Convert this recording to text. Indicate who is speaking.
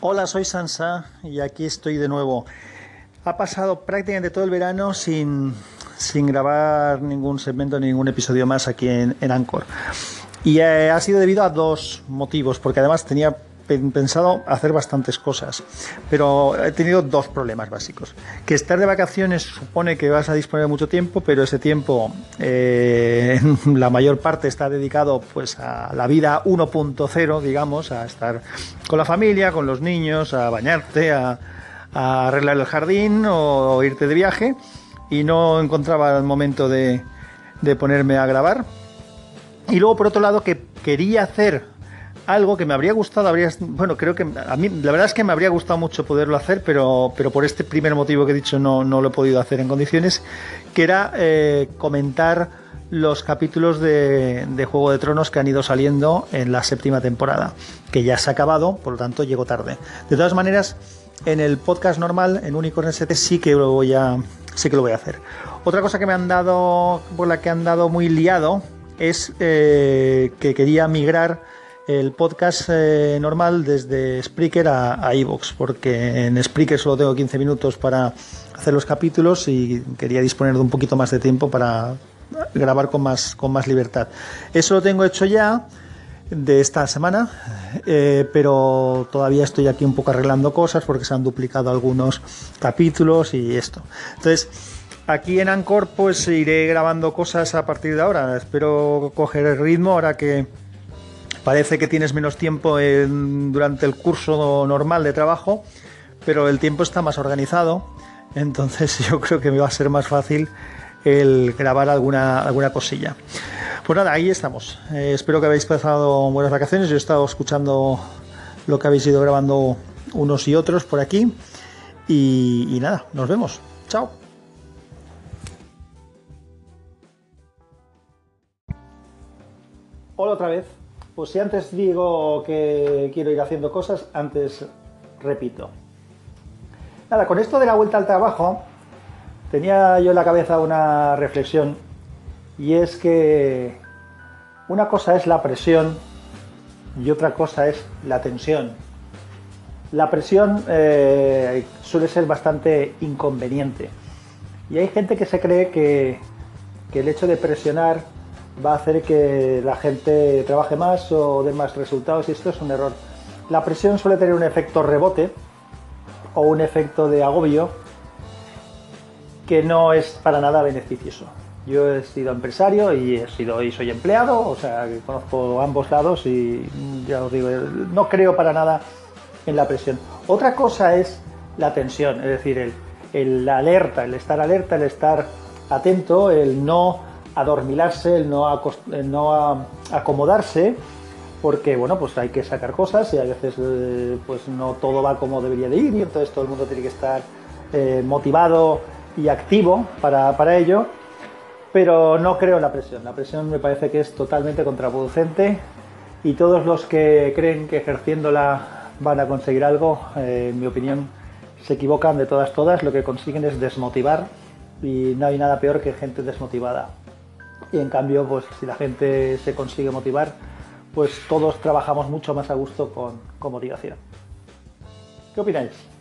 Speaker 1: Hola, soy Sansa y aquí estoy de nuevo. Ha pasado prácticamente todo el verano sin, sin grabar ningún segmento, ningún episodio más aquí en, en Anchor. Y eh, ha sido debido a dos motivos, porque además tenía pensado hacer bastantes cosas, pero he tenido dos problemas básicos. Que estar de vacaciones supone que vas a disponer mucho tiempo, pero ese tiempo, eh, la mayor parte está dedicado pues a la vida 1.0, digamos, a estar con la familia, con los niños, a bañarte, a, arreglar el jardín o, irte de viaje, y no encontraba el momento de ponerme a grabar. Y luego, por otro lado, que quería hacer algo que me habría gustado, habría, bueno, creo que a mí la verdad es que me habría gustado mucho poderlo hacer, pero, pero por este primer motivo que he dicho no, no lo he podido hacer en condiciones, que era eh, comentar los capítulos de, Juego de Tronos que han ido saliendo en la séptima temporada, que ya se ha acabado, por lo tanto llego tarde. De todas maneras, en el podcast normal, en Unicorn ST, sí que lo voy a, sí que lo voy a hacer. Otra cosa que me han dado, por la que han dado muy liado, es eh, que quería migrar el podcast eh, normal desde Spreaker a Evox, porque en Spreaker solo tengo 15 minutos para hacer los capítulos y quería disponer de un poquito más de tiempo para grabar con más, con más libertad. Eso lo tengo hecho ya de esta semana, eh, pero todavía estoy aquí un poco arreglando cosas porque se han duplicado algunos capítulos y esto. Entonces, aquí en Anchor pues iré grabando cosas a partir de ahora. Espero coger el ritmo ahora que Parece que tienes menos tiempo durante el curso normal de trabajo, pero el tiempo está más organizado, entonces yo creo que me va a ser más fácil el grabar alguna, alguna cosilla. Pues nada, ahí estamos. Eh, espero que habéis pasado buenas vacaciones. Yo he estado escuchando lo que habéis ido grabando unos y otros por aquí. Y, y nada, nos vemos. Chao. Hola otra vez. Pues si antes digo que quiero ir haciendo cosas, antes repito. Nada, con esto de la vuelta al trabajo, tenía yo en la cabeza una reflexión y es que una cosa es la presión y otra cosa es la tensión. La presión eh, suele ser bastante inconveniente y hay gente que se cree que, que el hecho de presionar va a hacer que la gente trabaje más o dé más resultados y esto es un error. La presión suele tener un efecto rebote o un efecto de agobio que no es para nada beneficioso. Yo he sido empresario y he sido y soy empleado, o sea, que conozco ambos lados y ya os digo, no creo para nada en la presión. Otra cosa es la tensión, es decir, el, el alerta, el estar alerta, el estar atento, el no adormilarse, el no, no acomodarse, porque bueno, pues hay que sacar cosas y a veces eh, pues no todo va como debería de ir y entonces todo el mundo tiene que estar eh, motivado y activo para, para, ello, pero no creo en la presión. La presión me parece que es totalmente contraproducente y todos los que creen que ejerciéndola van a conseguir algo, eh, en mi opinión, se equivocan de todas, todas, lo que consiguen es desmotivar y no hay nada peor que gente desmotivada y en cambio, pues si la gente se consigue motivar, pues todos trabajamos mucho más a gusto con, con motivación. ¿Qué opináis?